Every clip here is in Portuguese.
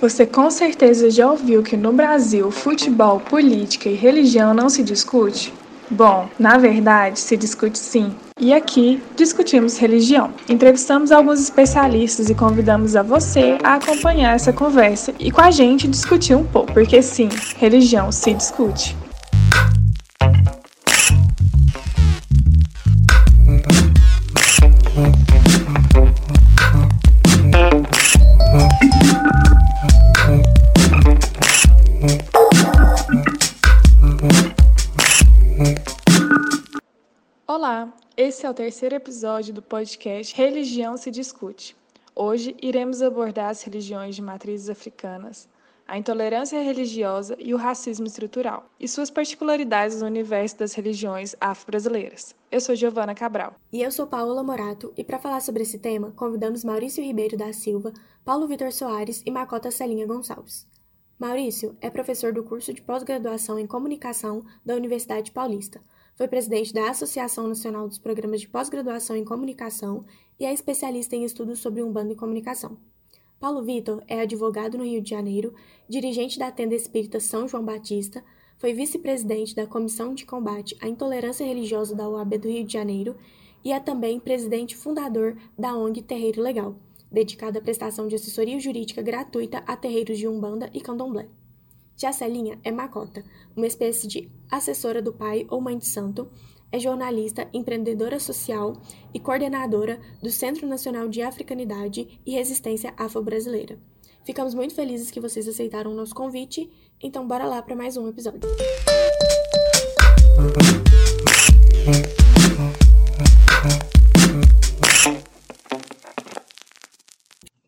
Você com certeza já ouviu que no Brasil futebol, política e religião não se discute? Bom, na verdade, se discute sim. E aqui discutimos religião. Entrevistamos alguns especialistas e convidamos a você a acompanhar essa conversa e com a gente discutir um pouco, porque sim, religião se discute. Esse é o terceiro episódio do podcast Religião se Discute. Hoje iremos abordar as religiões de matrizes africanas, a intolerância religiosa e o racismo estrutural, e suas particularidades no universo das religiões afro-brasileiras. Eu sou Giovana Cabral. E eu sou Paola Morato, e para falar sobre esse tema, convidamos Maurício Ribeiro da Silva, Paulo Vitor Soares e Macota Celinha Gonçalves. Maurício é professor do curso de pós-graduação em comunicação da Universidade Paulista foi presidente da Associação Nacional dos Programas de Pós-Graduação em Comunicação e é especialista em estudos sobre Umbanda e comunicação. Paulo Vitor é advogado no Rio de Janeiro, dirigente da Tenda Espírita São João Batista, foi vice-presidente da Comissão de Combate à Intolerância Religiosa da UAB do Rio de Janeiro e é também presidente fundador da ONG Terreiro Legal, dedicada à prestação de assessoria jurídica gratuita a terreiros de Umbanda e Candomblé. Já Celinha é macota, uma espécie de assessora do pai ou mãe de santo, é jornalista, empreendedora social e coordenadora do Centro Nacional de Africanidade e Resistência Afro-Brasileira. Ficamos muito felizes que vocês aceitaram o nosso convite, então bora lá para mais um episódio.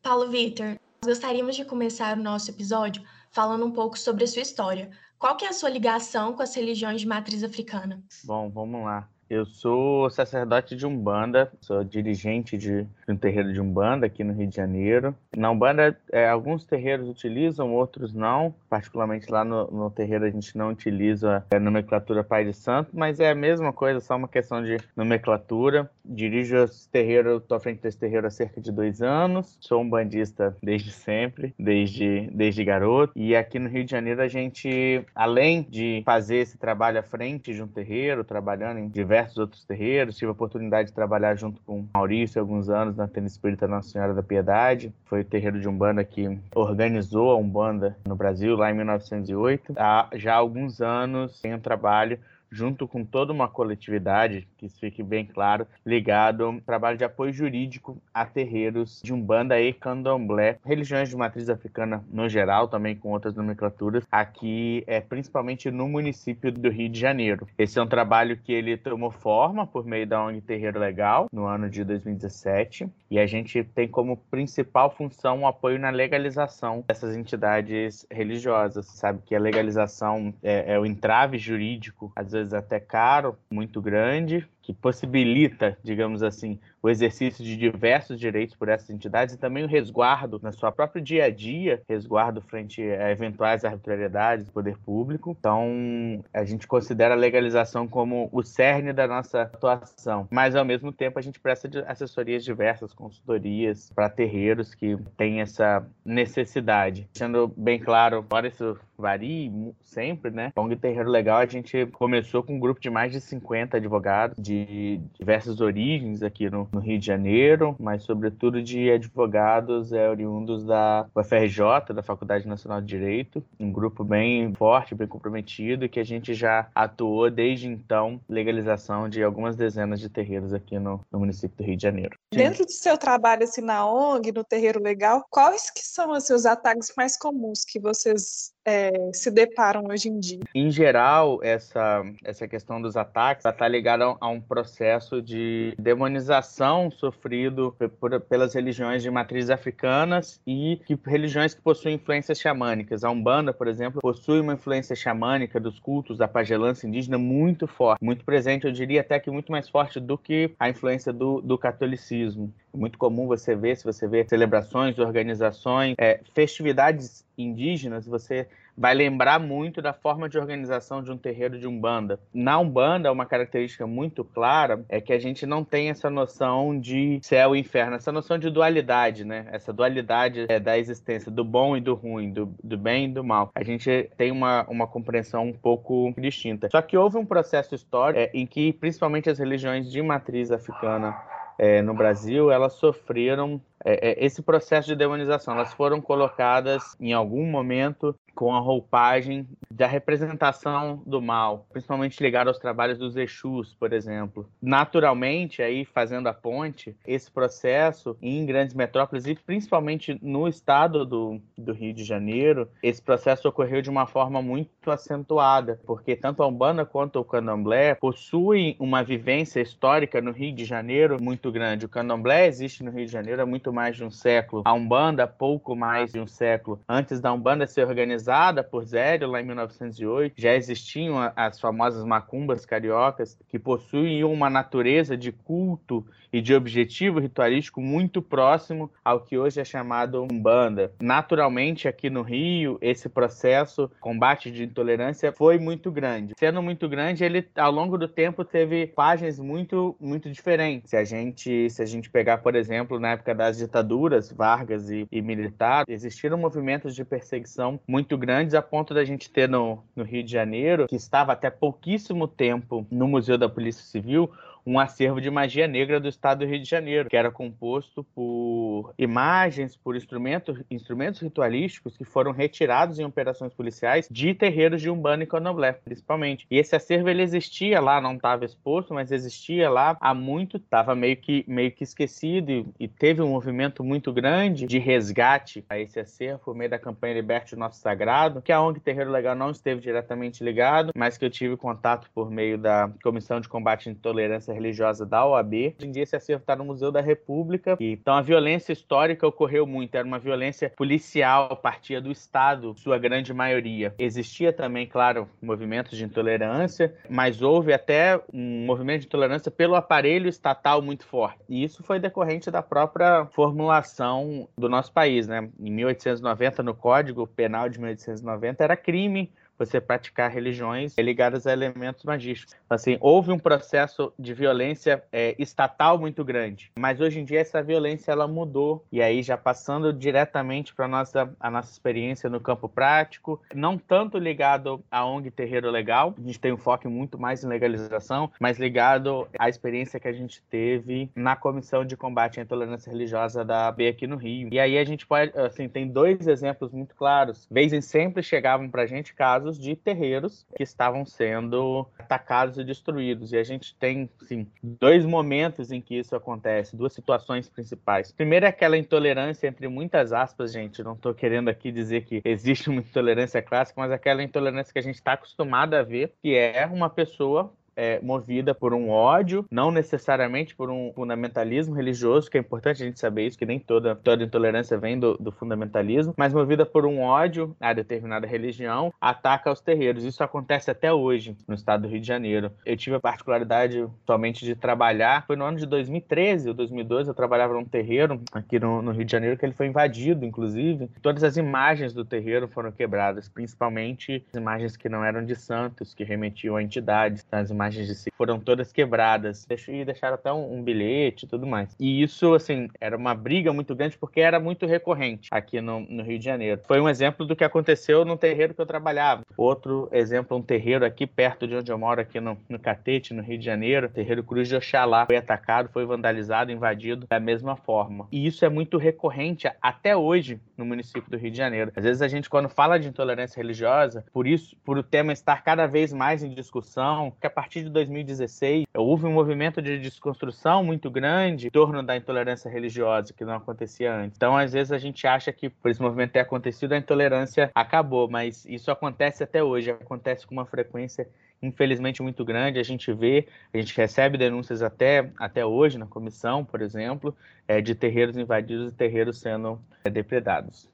Paulo Vitor, gostaríamos de começar o nosso episódio falando um pouco sobre a sua história. Qual que é a sua ligação com as religiões de matriz africana? Bom, vamos lá. Eu sou sacerdote de Umbanda, sou dirigente de, um terreiro de Umbanda aqui no Rio de Janeiro. Na Umbanda, é, alguns terreiros utilizam, outros não. Particularmente lá no, no terreiro a gente não utiliza a nomenclatura Pai de Santo, mas é a mesma coisa, só uma questão de nomenclatura. Dirijo esse terreiro, estou à frente desse terreiro há cerca de dois anos. Sou um bandista desde sempre, desde, desde garoto. E aqui no Rio de Janeiro a gente, além de fazer esse trabalho à frente de um terreiro, trabalhando em diversos diversos outros terreiros. Tive a oportunidade de trabalhar junto com Maurício alguns anos na Tenda Espírita Nossa Senhora da Piedade. Foi o terreiro de Umbanda que organizou a Umbanda no Brasil, lá em 1908. Há já alguns anos tenho trabalho junto com toda uma coletividade, que isso fique bem claro, ligado ao trabalho de apoio jurídico a terreiros de Umbanda e Candomblé, religiões de matriz africana no geral, também com outras nomenclaturas, aqui é principalmente no município do Rio de Janeiro. Esse é um trabalho que ele tomou forma por meio da ONG Terreiro Legal no ano de 2017 e a gente tem como principal função o apoio na legalização dessas entidades religiosas. Sabe que a legalização é, é o entrave jurídico, às vezes vezes até caro, muito grande, que possibilita, digamos assim, o exercício de diversos direitos por essas entidades e também o resguardo na sua própria dia a dia, resguardo frente a eventuais arbitrariedades do poder público. Então, a gente considera a legalização como o cerne da nossa atuação, mas ao mesmo tempo a gente presta assessorias diversas, consultorias para terreiros que têm essa necessidade. Sendo bem claro, embora isso varie sempre, né? Pong Terreiro Legal, a gente começou com um grupo de mais de 50 advogados de diversas origens aqui no, no Rio de Janeiro, mas sobretudo de advogados é, oriundos da UFRJ, da Faculdade Nacional de Direito, um grupo bem forte, bem comprometido, que a gente já atuou desde então legalização de algumas dezenas de terreiros aqui no, no município do Rio de Janeiro. Dentro do seu trabalho assim, na ONG, no terreiro legal, quais que são assim, os ataques mais comuns que vocês é, se deparam hoje em dia? Em geral, essa, essa questão dos ataques está ligada a um processo de demonização sofrido por, pelas religiões de matrizes africanas e que, religiões que possuem influências xamânicas. A Umbanda, por exemplo, possui uma influência xamânica dos cultos da pagelança indígena muito forte, muito presente, eu diria até que muito mais forte do que a influência do, do catolicismo. É muito comum você ver, se você vê celebrações, organizações, é, festividades indígenas, você vai lembrar muito da forma de organização de um terreiro de Umbanda. Na Umbanda, uma característica muito clara é que a gente não tem essa noção de céu e inferno, essa noção de dualidade, né? Essa dualidade é, da existência do bom e do ruim, do, do bem e do mal. A gente tem uma, uma compreensão um pouco distinta. Só que houve um processo histórico é, em que, principalmente as religiões de matriz africana é, no Brasil, elas sofreram é, é, esse processo de demonização. Elas foram colocadas em algum momento com a roupagem da representação do mal, principalmente ligado aos trabalhos dos Exus, por exemplo. Naturalmente, aí fazendo a ponte, esse processo em grandes metrópoles e principalmente no estado do, do Rio de Janeiro, esse processo ocorreu de uma forma muito acentuada, porque tanto a Umbanda quanto o Candomblé possuem uma vivência histórica no Rio de Janeiro muito grande. O Candomblé existe no Rio de Janeiro há muito mais de um século, a Umbanda pouco mais de um século. Antes da Umbanda ser organizada por Zélio, lá em 1908, já existiam as famosas macumbas cariocas, que possuíam uma natureza de culto e de objetivo ritualístico muito próximo ao que hoje é chamado Umbanda. Naturalmente, aqui no Rio, esse processo, combate de intolerância, foi muito grande. Sendo muito grande, ele ao longo do tempo teve páginas muito muito diferentes. Se a gente se a gente pegar, por exemplo, na época das ditaduras, Vargas e, e militar, existiram movimentos de perseguição muito grandes a ponto da gente ter no, no Rio de Janeiro, que estava até pouquíssimo tempo no Museu da Polícia Civil, um acervo de magia negra do estado do Rio de Janeiro, que era composto por imagens, por instrumentos, instrumentos ritualísticos que foram retirados em operações policiais de terreiros de Umbanda e Candomblé, principalmente. E esse acervo ele existia lá, não estava exposto, mas existia lá há muito, estava meio que, meio que esquecido e, e, teve um movimento muito grande de resgate a esse acervo por meio da campanha Liberte o Nosso Sagrado, que a ONG Terreiro Legal não esteve diretamente ligado, mas que eu tive contato por meio da Comissão de Combate à Intolerância religiosa da OAB. Hoje em dia esse acervo está no Museu da República. Então a violência histórica ocorreu muito, era uma violência policial, partia do Estado, sua grande maioria. Existia também, claro, movimentos de intolerância, mas houve até um movimento de intolerância pelo aparelho estatal muito forte. E isso foi decorrente da própria formulação do nosso país, né? Em 1890, no Código Penal de 1890, era crime você praticar religiões ligadas a elementos magísticos. Assim, houve um processo de violência é, estatal muito grande, mas hoje em dia essa violência ela mudou e aí já passando diretamente para nossa a nossa experiência no campo prático, não tanto ligado à ONG Terreiro Legal, a gente tem um foco muito mais em legalização, mas ligado à experiência que a gente teve na comissão de combate à intolerância religiosa da B aqui no Rio. E aí a gente pode, assim, tem dois exemplos muito claros. Vez em sempre chegavam para a gente casos de terreiros que estavam sendo atacados e destruídos. E a gente tem, sim, dois momentos em que isso acontece, duas situações principais. Primeiro é aquela intolerância entre muitas aspas, gente. Não estou querendo aqui dizer que existe uma intolerância clássica, mas aquela intolerância que a gente está acostumado a ver, que é uma pessoa é, movida por um ódio, não necessariamente por um fundamentalismo religioso, que é importante a gente saber isso, que nem toda, toda intolerância vem do, do fundamentalismo, mas movida por um ódio a determinada religião, ataca os terreiros. Isso acontece até hoje no estado do Rio de Janeiro. Eu tive a particularidade somente de trabalhar, foi no ano de 2013 ou 2012, eu trabalhava num terreiro aqui no, no Rio de Janeiro, que ele foi invadido, inclusive. Todas as imagens do terreiro foram quebradas, principalmente as imagens que não eram de santos, que remetiam a entidades, as imagens imagens de si foram todas quebradas. E deixaram até um, um, bilhete e tudo mais. E isso, assim, era uma briga muito grande porque era muito recorrente aqui no, no, Rio de Janeiro. Foi um exemplo do que aconteceu no terreiro que eu trabalhava. Outro exemplo, um terreiro aqui perto de onde eu moro, aqui no, no Catete, no Rio de Janeiro, terreiro Cruz de Oxalá. Foi atacado, foi vandalizado, invadido da mesma forma. E isso é muito recorrente até hoje no município do Rio de Janeiro. Às vezes a gente, quando fala de intolerância religiosa, por isso, por o tema estar cada vez mais em discussão, que a partir partir de 2016, houve um movimento de desconstrução muito grande em torno da intolerância religiosa, que não acontecia antes. Então, às vezes, a gente acha que por esse movimento ter acontecido, a intolerância acabou, mas isso acontece até hoje, acontece com uma frequência infelizmente muito grande. A gente vê, a gente recebe denúncias até, até hoje na comissão, por exemplo, é, de terreiros invadidos e terreiros sendo é, depredados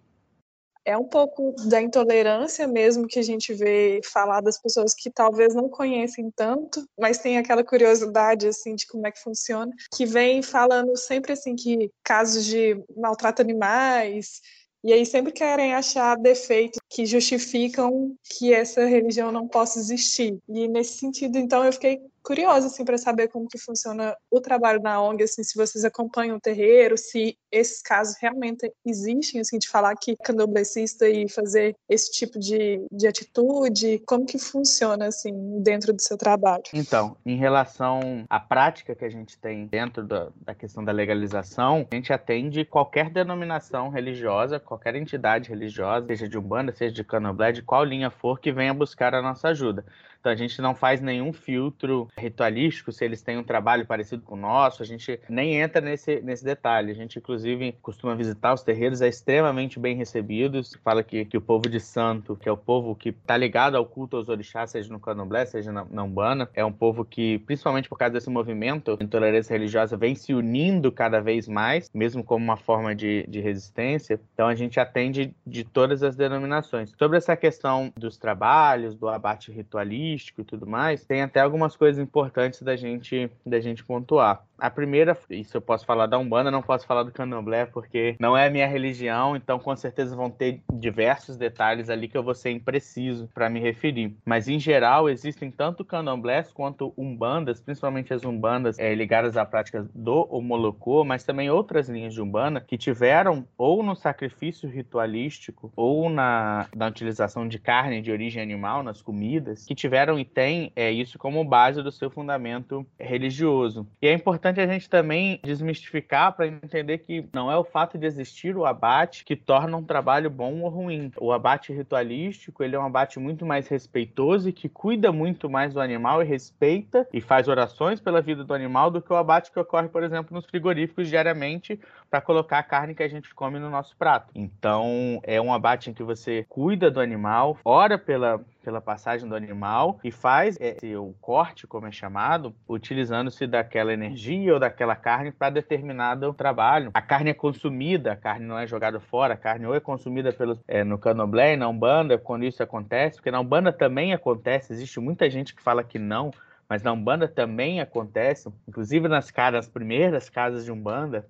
é um pouco da intolerância mesmo que a gente vê falar das pessoas que talvez não conhecem tanto, mas tem aquela curiosidade assim de como é que funciona, que vem falando sempre assim que casos de maltrato animais E aí sempre querem achar defeitos que justificam que essa religião não possa existir. E nesse sentido, então, eu fiquei curiosa assim para saber como que funciona o trabalho na ONG, assim, se vocês acompanham o terreiro, se esses casos realmente existem, assim, de falar que candomblessista e fazer esse tipo de, de atitude, como que funciona assim dentro do seu trabalho? Então, em relação à prática que a gente tem dentro da, da questão da legalização, a gente atende qualquer denominação religiosa, qualquer entidade religiosa, seja de umbanda, seja de candomblé, de qual linha for, que venha buscar a nossa ajuda. Então a gente não faz nenhum filtro ritualístico se eles têm um trabalho parecido com o nosso, a gente nem entra nesse, nesse detalhe. A gente, inclusive, costuma visitar os terreiros, é extremamente bem recebidos. Fala que, que o povo de santo, que é o povo que está ligado ao culto aos orixás, seja no candomblé, seja na, na Umbanda, é um povo que, principalmente por causa desse movimento de intolerância religiosa, vem se unindo cada vez mais, mesmo como uma forma de, de resistência. Então a gente atende de todas as denominações. Sobre essa questão dos trabalhos, do abate ritualístico, e tudo mais, tem até algumas coisas importantes da gente, da gente pontuar. A primeira, isso eu posso falar da Umbanda, não posso falar do Candomblé, porque não é a minha religião, então com certeza vão ter diversos detalhes ali que eu vou ser impreciso para me referir. Mas em geral, existem tanto candomblés quanto umbandas, principalmente as umbandas é, ligadas à prática do homolocô, mas também outras linhas de umbanda que tiveram ou no sacrifício ritualístico ou na, na utilização de carne de origem animal nas comidas, que tiveram e têm é, isso como base do seu fundamento religioso. E é importante importante a gente também desmistificar para entender que não é o fato de existir o abate que torna um trabalho bom ou ruim. O abate ritualístico, ele é um abate muito mais respeitoso e que cuida muito mais do animal e respeita e faz orações pela vida do animal do que o abate que ocorre, por exemplo, nos frigoríficos diariamente para colocar a carne que a gente come no nosso prato. Então, é um abate em que você cuida do animal, ora pela pela passagem do animal e faz esse, o corte, como é chamado, utilizando-se daquela energia ou daquela carne para determinado trabalho. A carne é consumida, a carne não é jogada fora, a carne ou é consumida pelo, é, no canoblé na Umbanda, quando isso acontece, porque na Umbanda também acontece, existe muita gente que fala que não, mas na Umbanda também acontece, inclusive nas, nas primeiras casas de Umbanda,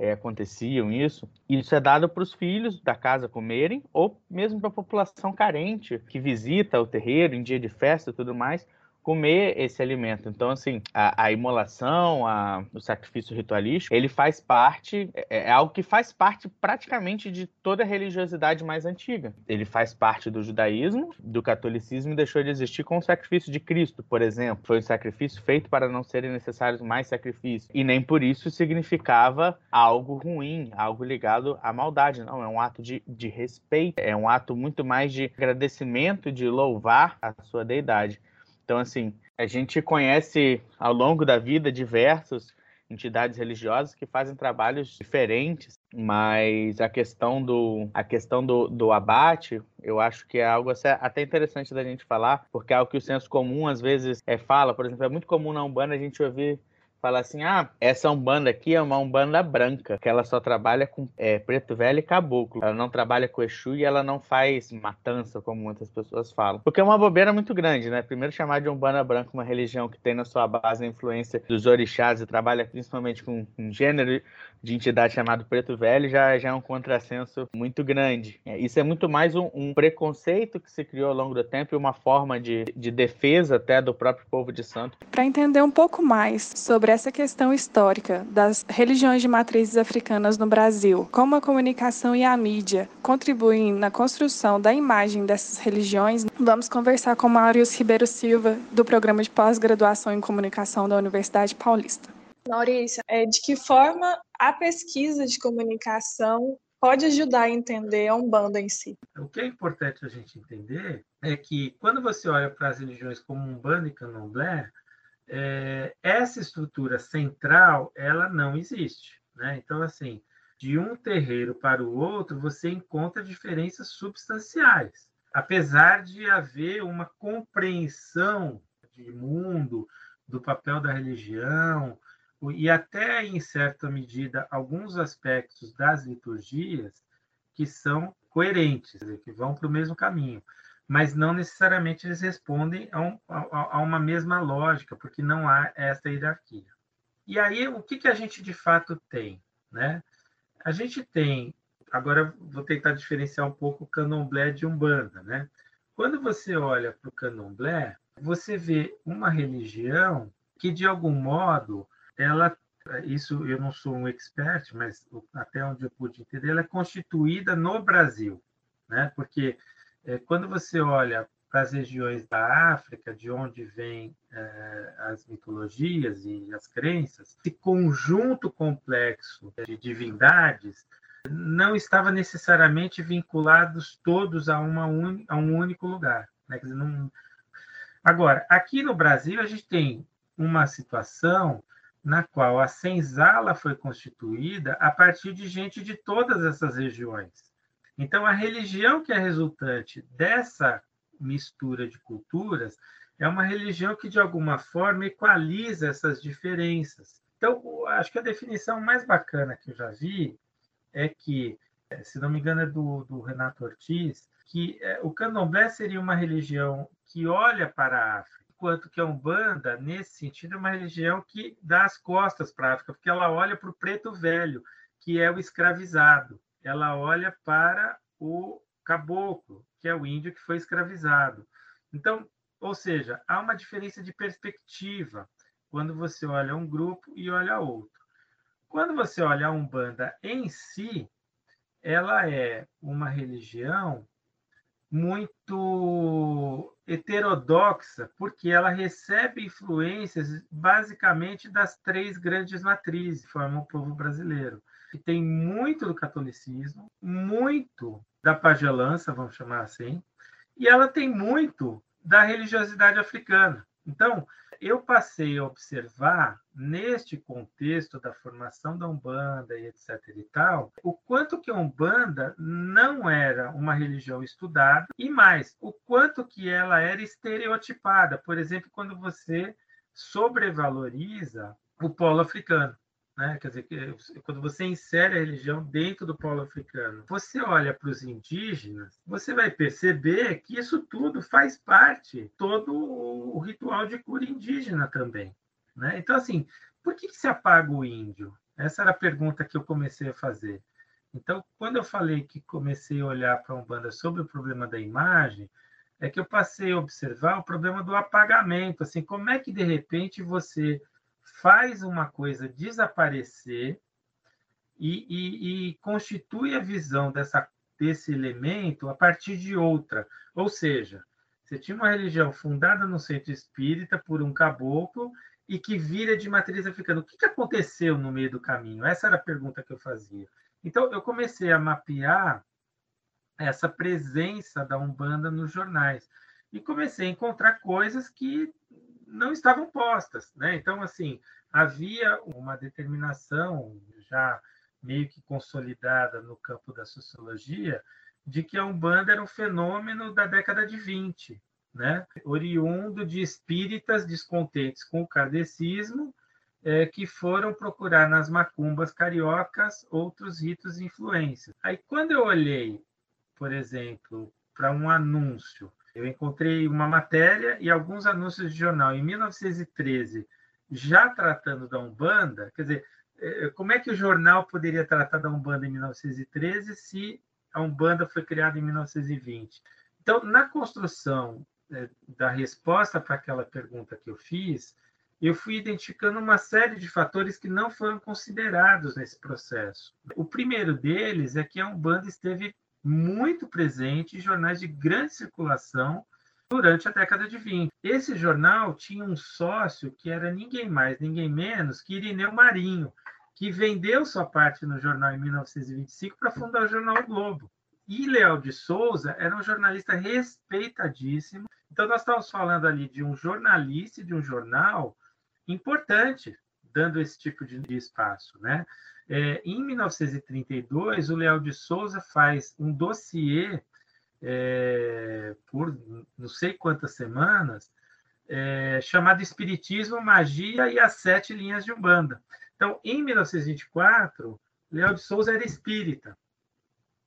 é, aconteciam isso. Isso é dado para os filhos da casa comerem, ou mesmo para a população carente que visita o terreiro em dia de festa e tudo mais, comer esse alimento. Então, assim, a, a imolação, a, o sacrifício ritualístico, ele faz parte, é, é, algo que faz parte praticamente de toda a religiosidade mais antiga. Ele faz parte do judaísmo, do catolicismo e deixou de existir com o sacrifício de Cristo, por exemplo. Foi um sacrifício feito para não serem necessários mais sacrifícios. E nem por isso significava algo ruim, algo ligado à maldade. Não, é um ato de, de respeito, é um ato muito mais de agradecimento, de louvar a sua deidade. Então, assim, a gente conhece ao longo da vida diversas entidades religiosas que fazem trabalhos diferentes, mas a questão do, a questão do, do abate, eu acho que é algo até interessante da gente falar, porque é algo que o senso comum às vezes é, fala, por exemplo, é muito comum na Umbanda a gente ouvir fala assim: ah, essa Umbanda aqui é uma Umbanda branca, que ela só trabalha com é, preto velho e caboclo. Ela não trabalha com Exu e ela não faz matança, como muitas pessoas falam. Porque é uma bobeira muito grande, né? Primeiro, chamar de Umbanda branca uma religião que tem na sua base a influência dos orixás e trabalha principalmente com um gênero de entidade chamado preto velho já, já é um contrassenso muito grande. É, isso é muito mais um, um, preconceito que se criou ao longo do tempo e uma forma de, de defesa até do próprio povo de santo. Para entender um pouco mais sobre essa questão histórica das religiões de matrizes africanas no Brasil, como a comunicação e a mídia contribuem na construção da imagem dessas religiões, vamos conversar com Maurício Ribeiro Silva, do programa de pós-graduação em comunicação da Universidade Paulista. Maurício, é, de que forma a pesquisa de comunicação pode ajudar a entender a Umbanda em si? O que é importante a gente entender é que quando você olha para as religiões como Umbanda e Candomblé, é, essa estrutura central ela não existe. Né? Então, assim, de um terreiro para o outro, você encontra diferenças substanciais. Apesar de haver uma compreensão de mundo, do papel da religião, e até, em certa medida, alguns aspectos das liturgias que são coerentes, que vão para o mesmo caminho mas não necessariamente eles respondem a, um, a, a, uma mesma lógica, porque não há essa hierarquia. E aí, o que, que a gente de fato tem? Né? A gente tem Agora vou tentar diferenciar um pouco o candomblé de umbanda, né? Quando você olha para o candomblé, você vê uma religião que de algum modo ela isso eu não sou um expert, mas até onde eu pude entender, ela é constituída no Brasil, né? Porque é, quando você olha para as regiões da África, de onde vêm é, as mitologias e as crenças, esse conjunto complexo de divindades não estava necessariamente vinculados todos a, uma un... a um único lugar. Né? Dizer, não... Agora, aqui no Brasil, a gente tem uma situação na qual a senzala foi constituída a partir de gente de todas essas regiões. Então, a religião que é resultante dessa mistura de culturas é uma religião que, de alguma forma, equaliza essas diferenças. Então, acho que a definição mais bacana que eu já vi é que, se não me engano, é do, do Renato Ortiz, que é, o candomblé seria uma religião que olha para a África, enquanto que a Umbanda, nesse sentido, é uma religião que dá as costas para a África, porque ela olha para o preto velho, que é o escravizado. Ela olha para o caboclo, que é o índio que foi escravizado. Então, ou seja, há uma diferença de perspectiva quando você olha um grupo e olha outro. Quando você olha a Umbanda em si, ela é uma religião muito heterodoxa, porque ela recebe influências basicamente das três grandes matrizes que formam o povo brasileiro. Que tem muito do catolicismo, muito da pagelança, vamos chamar assim, e ela tem muito da religiosidade africana. Então, eu passei a observar, neste contexto da formação da Umbanda e etc. e tal, o quanto que a Umbanda não era uma religião estudada e mais, o quanto que ela era estereotipada. Por exemplo, quando você sobrevaloriza o polo africano. Né? Quer dizer, quando você insere a religião dentro do polo africano, você olha para os indígenas, você vai perceber que isso tudo faz parte, todo o ritual de cura indígena também. Né? Então, assim, por que, que se apaga o índio? Essa era a pergunta que eu comecei a fazer. Então, quando eu falei que comecei a olhar para a Umbanda sobre o problema da imagem, é que eu passei a observar o problema do apagamento. Assim, como é que, de repente, você faz uma coisa desaparecer e, e, e constitui a visão dessa, desse elemento a partir de outra. Ou seja, você tinha uma religião fundada no centro espírita por um caboclo e que vira de matriz africana. O que, que aconteceu no meio do caminho? Essa era a pergunta que eu fazia. Então, eu comecei a mapear essa presença da Umbanda nos jornais e comecei a encontrar coisas que não estavam postas, né? Então, assim, havia uma determinação já meio que consolidada no campo da sociologia de que a Umbanda era um fenômeno da década de 20, né? oriundo de espíritas descontentes com o kardecismo, é, que foram procurar nas macumbas cariocas outros ritos e influências. Aí, quando eu olhei, por exemplo, para um anúncio eu encontrei uma matéria e alguns anúncios de jornal em 1913, já tratando da Umbanda. Quer dizer, é, é, como é que o jornal poderia tratar da Umbanda em 1913 se a Umbanda foi criada em 1920? Então, na construção é, da resposta para aquela pergunta que eu fiz, eu fui identificando uma série de fatores que não foram considerados nesse processo. O primeiro deles é que a Umbanda esteve muito presente em jornais de grande circulação durante a década de 20. Esse jornal tinha um sócio que era ninguém mais, ninguém menos que Irineu Marinho, que vendeu sua parte no jornal em 1925 para fundar o jornal o Globo. E Leal de Souza era um jornalista respeitadíssimo. Então, nós estamos falando ali de um jornalista e de um jornal importante, dando esse tipo de espaço. Né? É, em 1932, o Leal de Souza faz um dossiê é, por não sei quantas semanas, é, chamado Espiritismo, Magia e as Sete Linhas de Umbanda. Então, em 1924, Leal de Souza era espírita.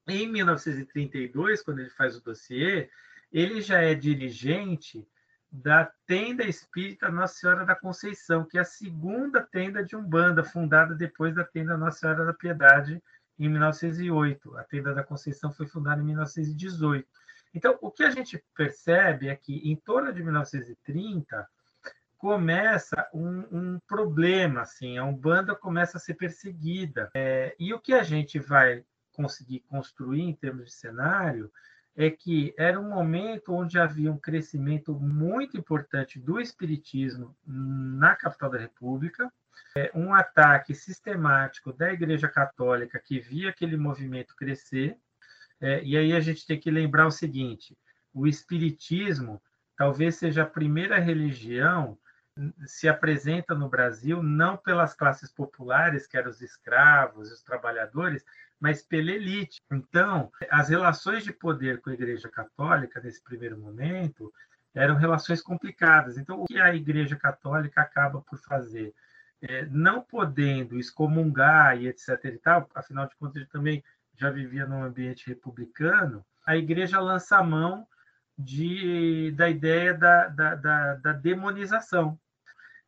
Em 1932, quando ele faz o dossiê, ele já é dirigente da tenda espírita Nossa Senhora da Conceição, que é a segunda tenda de Umbanda, fundada depois da tenda Nossa Senhora da Piedade, em 1908. A Tenda da Conceição foi fundada em 1918. Então, o que a gente percebe é que em torno de 1930 começa um, um problema, assim, a Umbanda começa a ser perseguida. É, e o que a gente vai conseguir construir em termos de cenário é que era um momento onde havia um crescimento muito importante do espiritismo na capital da República, é, um ataque sistemático da Igreja Católica que via aquele movimento crescer. É, e aí a gente tem que lembrar o seguinte: o espiritismo talvez seja a primeira religião se apresenta no Brasil não pelas classes populares, que eram os escravos, os trabalhadores, mas pela elite. Então, as relações de poder com a Igreja Católica, nesse primeiro momento, eram relações complicadas. Então, o que a Igreja Católica acaba por fazer? É, não podendo excomungar e etc. e tal, afinal de contas, ele também já vivia num ambiente republicano, a Igreja lança a mão de, da ideia da, da, da, da demonização.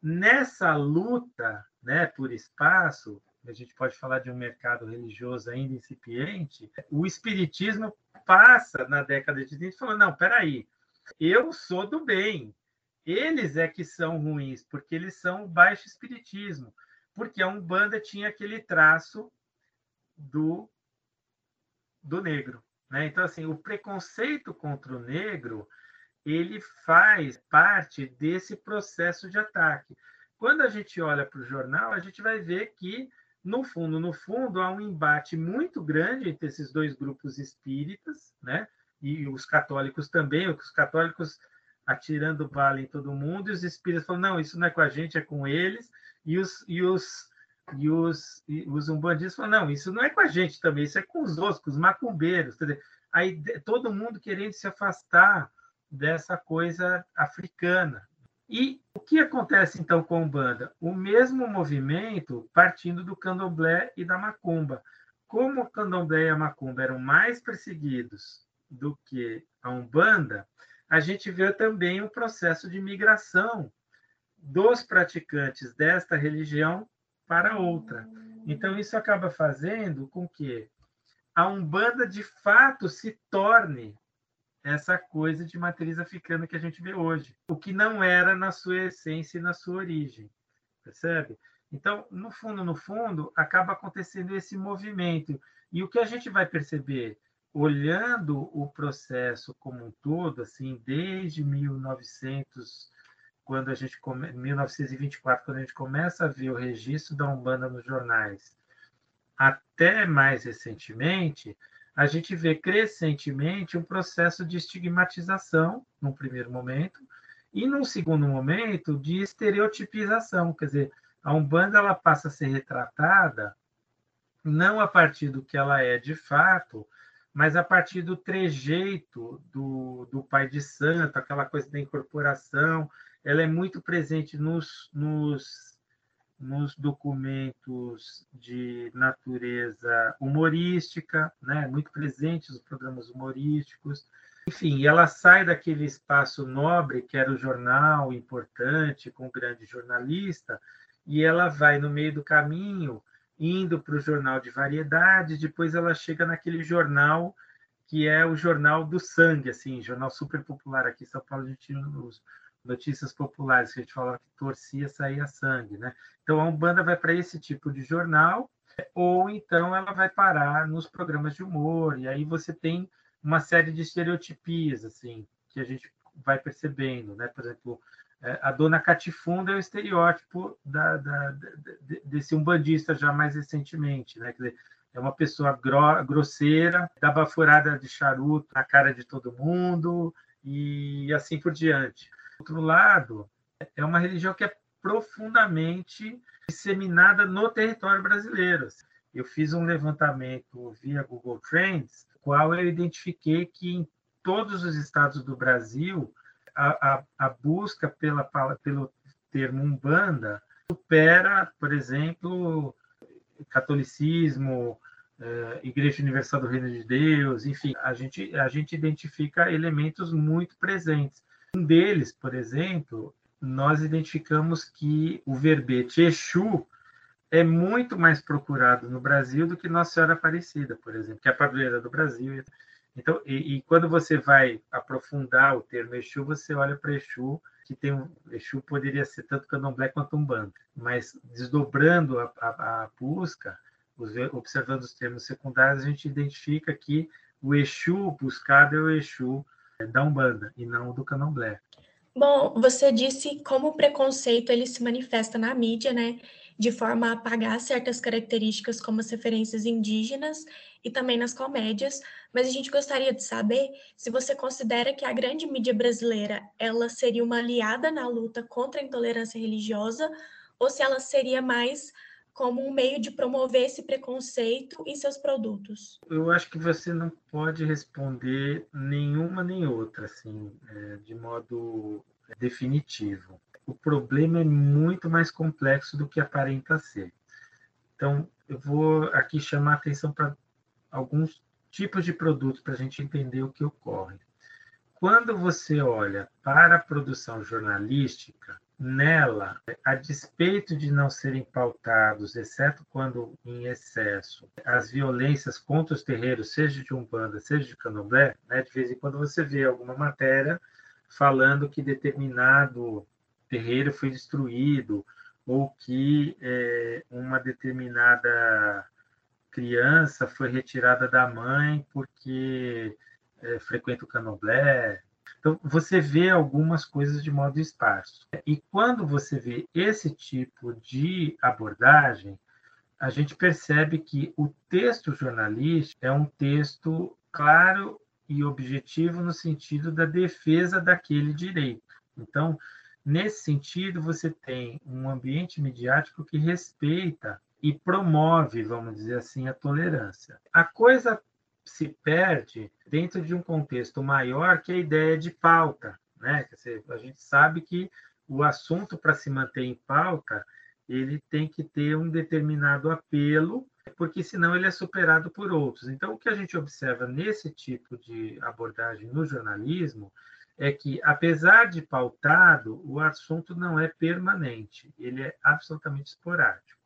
Nessa luta né, por espaço, a gente pode falar de um mercado religioso ainda incipiente, o espiritismo passa na década de 30 falando, não, peraí, eu sou do bem, eles é que são ruins, porque eles são baixo espiritismo, porque a Umbanda tinha aquele traço do, do negro. Né? Então, assim, o preconceito contra o negro ele faz parte desse processo de ataque. Quando a gente olha para o jornal, a gente vai ver que no fundo, no fundo, há um embate muito grande entre esses dois grupos espíritas, né? E os católicos também, os católicos atirando bala em todo mundo, e os espíritas falam, não, isso não é com a gente, é com eles, e os, e os, e os, e os umbandistas falam, não, isso não é com a gente também, isso é com os outros, com os macumbeiros, quer dizer, aí todo mundo querendo se afastar dessa coisa africana, e o que acontece então com a Umbanda? O mesmo movimento partindo do candomblé e da macumba. Como o candomblé e a macumba eram mais perseguidos do que a Umbanda, a gente vê também o um processo de migração dos praticantes desta religião para outra. Então, isso acaba fazendo com que a Umbanda, de fato, se torne essa coisa de matriz africana que a gente vê hoje, o que não era na sua essência e na sua origem, percebe? Então, no fundo, no fundo, acaba acontecendo esse movimento. E o que a gente vai perceber, olhando o processo como um todo, assim, desde 1900, quando a gente 1924, quando a gente começa a ver o registro da Umbanda nos jornais, até mais recentemente, a gente vê crescentemente um processo de estigmatização, num primeiro momento, e num segundo momento, de estereotipização. Quer dizer, a Umbanda ela passa a ser retratada não a partir do que ela é de fato, mas a partir do trejeito do, do pai de santo, aquela coisa da incorporação. Ela é muito presente nos, nos nos documentos de natureza humorística, né, muito presentes nos programas humorísticos. Enfim, ela sai daquele espaço nobre, que era o jornal importante, com o grande jornalista, e ela vai no meio do caminho, indo para o jornal de variedades, depois ela chega naquele jornal que é o jornal do sangue, assim, jornal super popular aqui em São Paulo, a gente usa notícias populares, que a gente falava que torcia, saía sangue, né? Então, a Umbanda vai para esse tipo de jornal, ou então ela vai parar nos programas de humor, e aí você tem uma série de estereotipias, assim, que a gente vai percebendo, né? Por exemplo, é, a dona Catifunda é o estereótipo da, da, da, desse umbandista já mais recentemente, né? Quer dizer, é uma pessoa gro grosseira, dá baforada de charuto na cara de todo mundo e assim por diante outro lado, é uma religião que é profundamente disseminada no território brasileiro. Eu fiz um levantamento via Google Trends, qual eu identifiquei que em todos os estados do Brasil a, a, a busca pela, pelo termo umbanda supera, por exemplo, catolicismo, eh, Igreja Universal do Reino de Deus, enfim, a gente, a gente identifica elementos muito presentes. Um deles, por exemplo, nós identificamos que o verbete Exu é muito mais procurado no Brasil do que Nossa Senhora Aparecida, por exemplo, que é a padroeira do Brasil. Então, e, e quando você vai aprofundar o termo Exu, você olha para Exu, que tem um Exu poderia ser tanto candomblé quanto umbanda, mas desdobrando a, a, a busca, observando os termos secundários, a gente identifica que o Exu buscado é o Exu da Umbanda e não do Candomblé. Bom, você disse como o preconceito ele se manifesta na mídia, né? De forma a apagar certas características como as referências indígenas e também nas comédias, mas a gente gostaria de saber se você considera que a grande mídia brasileira ela seria uma aliada na luta contra a intolerância religiosa ou se ela seria mais como um meio de promover esse preconceito em seus produtos? Eu acho que você não pode responder nenhuma nem outra, assim, é, de modo definitivo. O problema é muito mais complexo do que aparenta ser. Então, eu vou aqui chamar a atenção para alguns tipos de produtos para a gente entender o que ocorre. Quando você olha para a produção jornalística, Nela, a despeito de não serem pautados, exceto quando em excesso, as violências contra os terreiros, seja de Umbanda, seja de Candomblé, né, de vez em quando você vê alguma matéria falando que determinado terreiro foi destruído ou que é, uma determinada criança foi retirada da mãe porque é, frequenta o candomblé, então, você vê algumas coisas de modo esparso. E quando você vê esse tipo de abordagem, a gente percebe que o texto jornalístico é um texto claro e objetivo no sentido da defesa daquele direito. Então, nesse sentido, você tem um ambiente midiático que respeita e promove, vamos dizer assim, a tolerância. A coisa se perde dentro de um contexto maior que a ideia de pauta. Né? Dizer, a gente sabe que o assunto, para se manter em pauta, ele tem que ter um determinado apelo, porque senão ele é superado por outros. Então, o que a gente observa nesse tipo de abordagem no jornalismo é que, apesar de pautado, o assunto não é permanente, ele é absolutamente esporádico.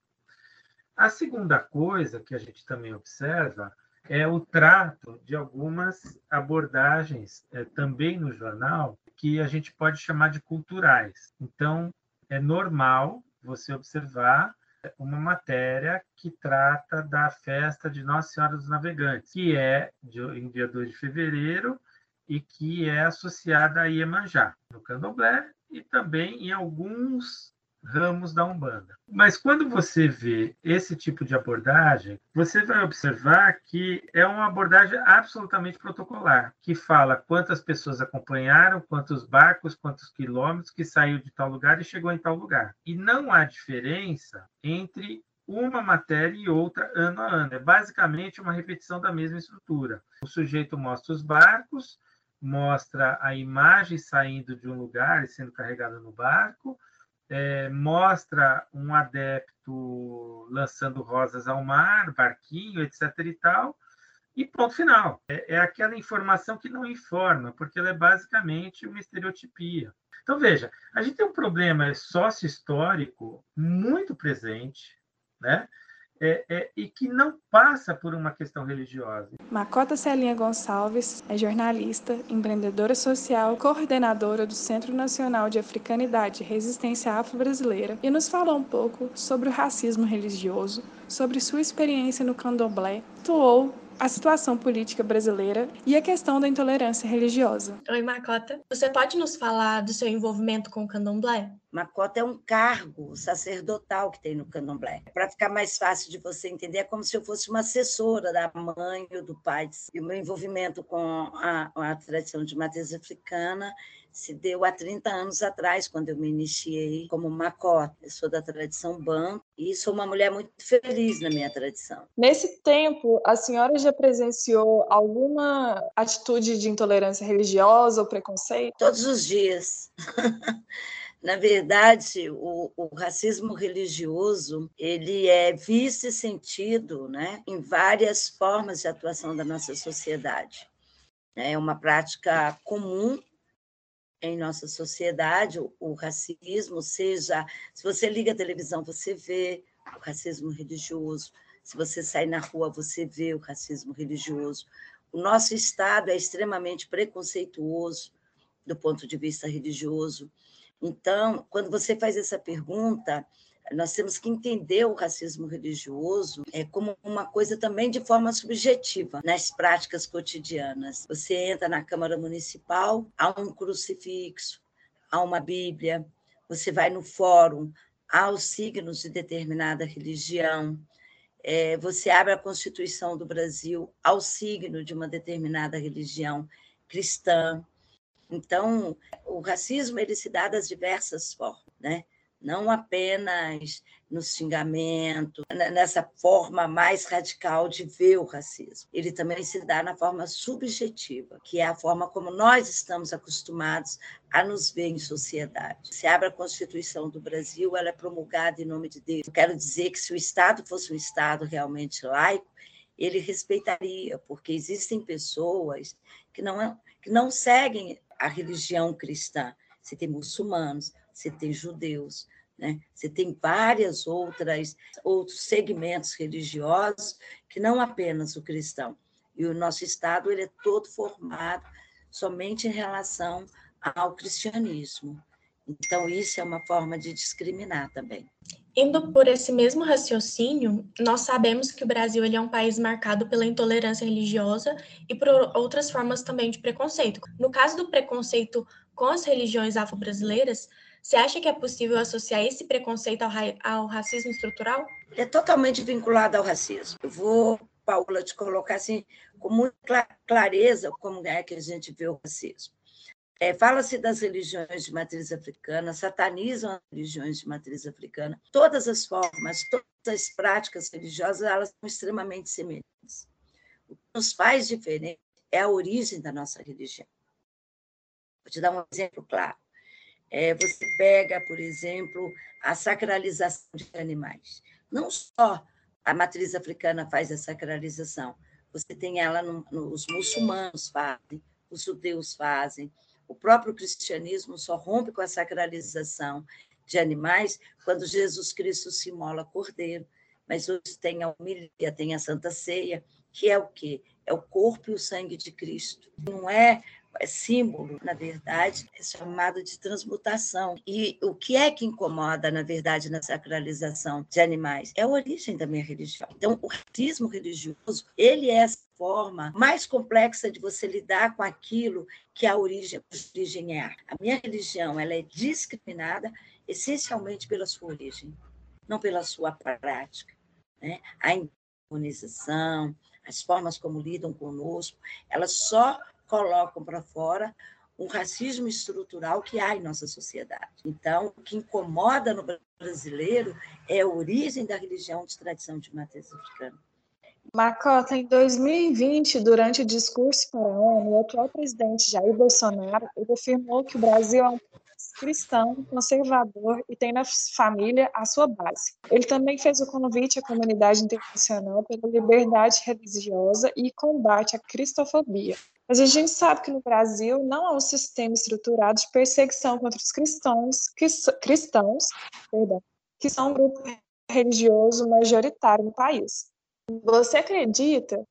A segunda coisa que a gente também observa é o trato de algumas abordagens é, também no jornal que a gente pode chamar de culturais. Então, é normal você observar uma matéria que trata da festa de Nossa Senhora dos Navegantes, que é de, em dia 2 de fevereiro e que é associada a Iemanjá, no candomblé e também em alguns ramos da Umbanda. Mas quando você vê esse tipo de abordagem, você vai observar que é uma abordagem absolutamente protocolar, que fala quantas pessoas acompanharam, quantos barcos, quantos quilômetros que saiu de tal lugar e chegou em tal lugar. E não há diferença entre uma matéria e outra ano a ano. É basicamente uma repetição da mesma estrutura. O sujeito mostra os barcos, mostra a imagem saindo de um lugar e sendo carregada no barco, é, mostra um adepto lançando rosas ao mar, barquinho, etc. e tal, e ponto final. É, é aquela informação que não informa, porque ela é basicamente uma estereotipia. Então, veja, a gente tem um problema sócio-histórico muito presente, né? É, é, e que não passa por uma questão religiosa. Macota Celinha Gonçalves é jornalista, empreendedora social, coordenadora do Centro Nacional de Africanidade e Resistência Afro-Brasileira e nos fala um pouco sobre o racismo religioso, sobre sua experiência no candomblé, atuou a situação política brasileira e a questão da intolerância religiosa. Oi, Macota. Você pode nos falar do seu envolvimento com o candomblé? Macota é um cargo sacerdotal que tem no candomblé. Para ficar mais fácil de você entender, é como se eu fosse uma assessora da mãe ou do pai. E o meu envolvimento com a, a tradição de matriz africana se deu há 30 anos atrás, quando eu me iniciei como macota. Eu sou da tradição banto e sou uma mulher muito feliz na minha tradição. Nesse tempo, a senhora já presenciou alguma atitude de intolerância religiosa ou preconceito? Todos os dias. Na verdade, o, o, racismo religioso ele é visto e sentido né, em várias formas de atuação da nossa sociedade. É uma prática comum em nossa sociedade, o, racismo, seja, se você liga a televisão, você vê o racismo religioso. Se você sair na rua, você vê o racismo religioso. O nosso Estado é extremamente preconceituoso do ponto de vista religioso. Então, quando você faz essa pergunta, nós temos que entender o racismo religioso é como uma coisa também de forma subjetiva nas práticas cotidianas. Você entra na Câmara Municipal, há um crucifixo, há uma Bíblia, você vai no fórum, há os signos de determinada religião, é, você abre a Constituição do Brasil ao signo de uma determinada religião cristã. Então, o racismo ele se dá das diversas formas, né? Não apenas no xingamento, nessa forma mais radical de ver o racismo. Ele também se dá na forma subjetiva, que é a forma como nós estamos acostumados a nos ver em sociedade. Se abre a Constituição do Brasil, ela é promulgada em nome de Deus. Eu quero dizer que se o Estado fosse um Estado realmente laico, ele respeitaria, porque existem pessoas que não, que não seguem a religião cristã. Você tem muçulmanos, você tem judeus, né? Você tem várias outras outros segmentos religiosos que não apenas o cristão. E o nosso estado ele é todo formado somente em relação ao cristianismo. Então isso é uma forma de discriminar também. Indo por esse mesmo raciocínio, nós sabemos que o Brasil ele é um país marcado pela intolerância religiosa e por outras formas também de preconceito. No caso do preconceito com as religiões afro-brasileiras, você acha que é possível associar esse preconceito ao, ao racismo estrutural? É totalmente vinculado ao racismo. Eu vou, Paula, te colocar assim, com muita clareza como é que a gente vê o racismo. É, Fala-se das religiões de matriz africana, satanizam as religiões de matriz africana. Todas as formas, todas as práticas religiosas, elas são extremamente semelhantes. O que nos faz diferente é a origem da nossa religião. Vou te dar um exemplo claro. É, você pega, por exemplo, a sacralização de animais. Não só a matriz africana faz a sacralização, você tem ela, no, no, os muçulmanos fazem, os judeus fazem, o próprio cristianismo só rompe com a sacralização de animais quando Jesus Cristo se imola cordeiro. Mas hoje tem a homilia, tem a Santa Ceia, que é o quê? É o corpo e o sangue de Cristo. Não é símbolo, na verdade, é chamado de transmutação. E o que é que incomoda, na verdade, na sacralização de animais? É a origem da minha religião. Então, o racismo religioso, ele é forma mais complexa de você lidar com aquilo que a origem, a origem é. A minha religião, ela é discriminada essencialmente pela sua origem, não pela sua prática. Né? A imunização, as formas como lidam conosco, elas só colocam para fora um racismo estrutural que há em nossa sociedade. Então, o que incomoda no brasileiro é a origem da religião de tradição de matriz africana. Macota, em 2020, durante o discurso para a ONU, o atual presidente Jair Bolsonaro afirmou que o Brasil é um cristão, conservador e tem na família a sua base. Ele também fez o convite à comunidade internacional pela liberdade religiosa e combate à cristofobia. Mas a gente sabe que no Brasil não há um sistema estruturado de perseguição contra os cristãos, que, cristãos perdão, que são um grupo religioso majoritário no país. Você acredita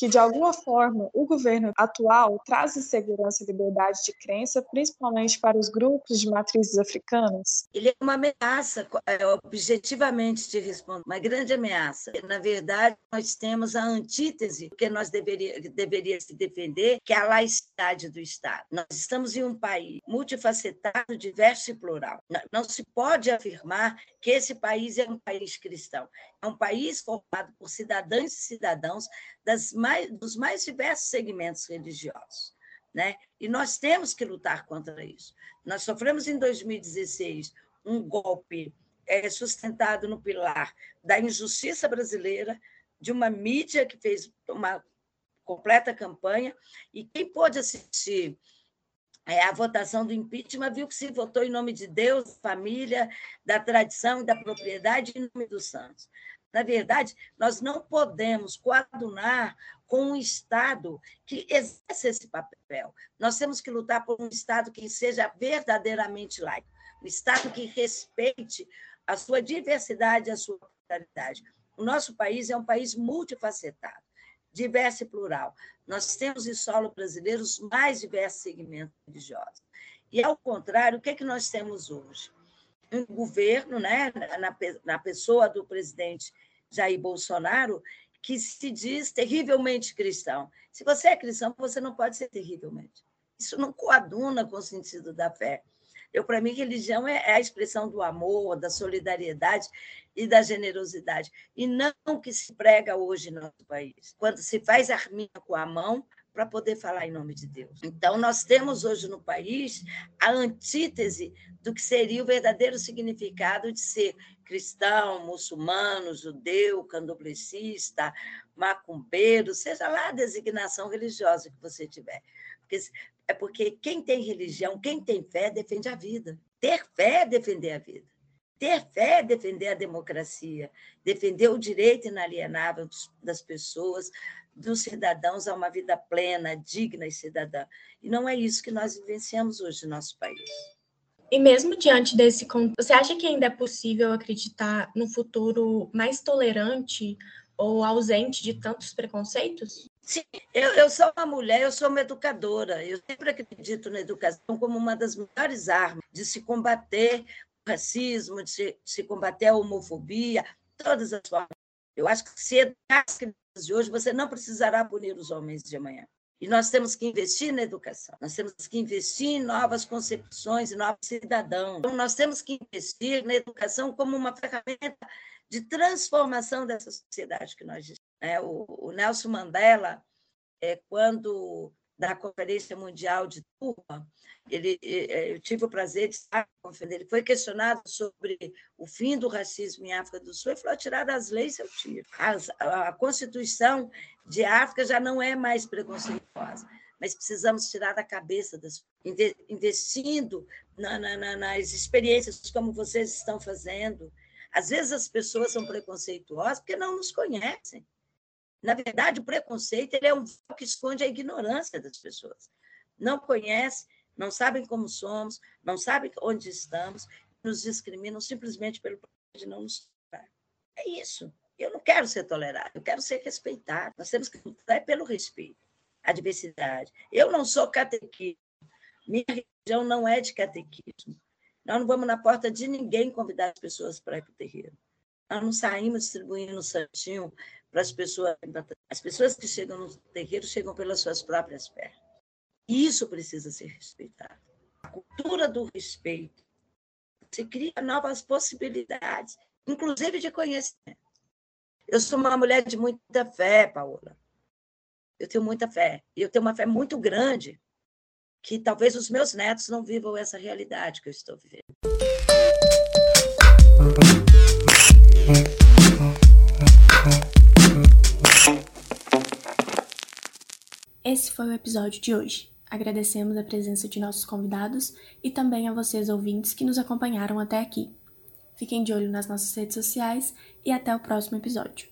que, de alguma forma, o governo atual traz insegurança e liberdade de crença, principalmente para os grupos de matrizes africanas? Ele é uma ameaça, é, objetivamente te respondo, uma grande ameaça. Na verdade, nós temos a antítese que nós deveria, deveria se defender, que é a laicidade do Estado. Nós estamos em um país multifacetado, diverso e plural. Não se pode afirmar que esse país é um país cristão. É um país formado por cidadãs e cidadãos das mais, dos mais diversos segmentos religiosos. Né? E nós temos que lutar contra isso. Nós sofremos em 2016 um golpe é, sustentado no pilar da injustiça brasileira, de uma mídia que fez uma completa campanha, e quem pôde assistir é, a votação do impeachment viu que se votou em nome de Deus, família, da tradição e da propriedade em nome dos santos. Na verdade, nós não podemos coadunar com um Estado que exerce esse papel. Nós temos que lutar por um Estado que seja verdadeiramente laico, um Estado que respeite a sua diversidade, a sua solidariedade. O nosso país é um país multifacetado, diverso e plural. Nós temos em solo brasileiro os mais diversos segmentos religiosos. E, ao contrário, o que, é que nós temos hoje? Um governo, né, na, na pessoa do presidente Jair Bolsonaro, que se diz terrivelmente cristão. Se você é cristão, você não pode ser terrivelmente. Isso não coaduna com o sentido da fé. Eu, para mim, religião é, é a expressão do amor, da solidariedade e da generosidade, e não o que se prega hoje no nosso país. Quando se faz arminha com a mão para poder falar em nome de Deus. Então, nós temos hoje no país a antítese do que seria o verdadeiro significado de ser cristão, muçulmano, judeu, candomblessista, macumbeiro, seja lá a designação religiosa que você tiver. Porque, é porque quem tem religião, quem tem fé, defende a vida. Ter fé é defender a vida. Ter fé é defender a democracia, defender o direito inalienável das pessoas, dos cidadãos a uma vida plena, digna e cidadã. E não é isso que nós vivenciamos hoje no nosso país. E mesmo diante desse você acha que ainda é possível acreditar no futuro mais tolerante ou ausente de tantos preconceitos? Sim, eu, eu sou uma mulher, eu sou uma educadora. Eu sempre acredito na educação como uma das melhores armas de se combater o racismo, de se, de se combater a homofobia, todas as formas. Eu acho que se educar as crianças de hoje, você não precisará punir os homens de amanhã. E nós temos que investir na educação, nós temos que investir em novas concepções e novos cidadãos. Então, nós temos que investir na educação como uma ferramenta de transformação dessa sociedade que nós é, o, o Nelson Mandela, é, quando da Conferência Mundial de Turma, ele, é, eu tive o prazer de estar ele foi questionado sobre o fim do racismo em África do Sul e falou: tirar das leis eu tiro. A, a Constituição de África já não é mais preconceituosa, mas precisamos tirar da cabeça das investindo na, na, nas experiências como vocês estão fazendo. Às vezes as pessoas são preconceituosas porque não nos conhecem. Na verdade, o preconceito ele é um que esconde a ignorância das pessoas. Não conhece, não sabem como somos, não sabem onde estamos, nos discriminam simplesmente pelo de não nos tolerar. É isso. Eu não quero ser tolerado, eu quero ser respeitado. Nós temos que lutar pelo respeito, a diversidade. Eu não sou catequismo. Minha religião não é de catequismo. Nós não vamos na porta de ninguém convidar as pessoas para ir para o terreiro. Nós não saímos distribuindo santinho para as pessoas. As pessoas que chegam no terreiro chegam pelas suas próprias pernas. E isso precisa ser respeitado. A cultura do respeito. Você cria novas possibilidades, inclusive de conhecimento. Eu sou uma mulher de muita fé, Paola. Eu tenho muita fé. E eu tenho uma fé muito grande que talvez os meus netos não vivam essa realidade que eu estou vivendo. Esse foi o episódio de hoje. Agradecemos a presença de nossos convidados e também a vocês ouvintes que nos acompanharam até aqui. Fiquem de olho nas nossas redes sociais e até o próximo episódio.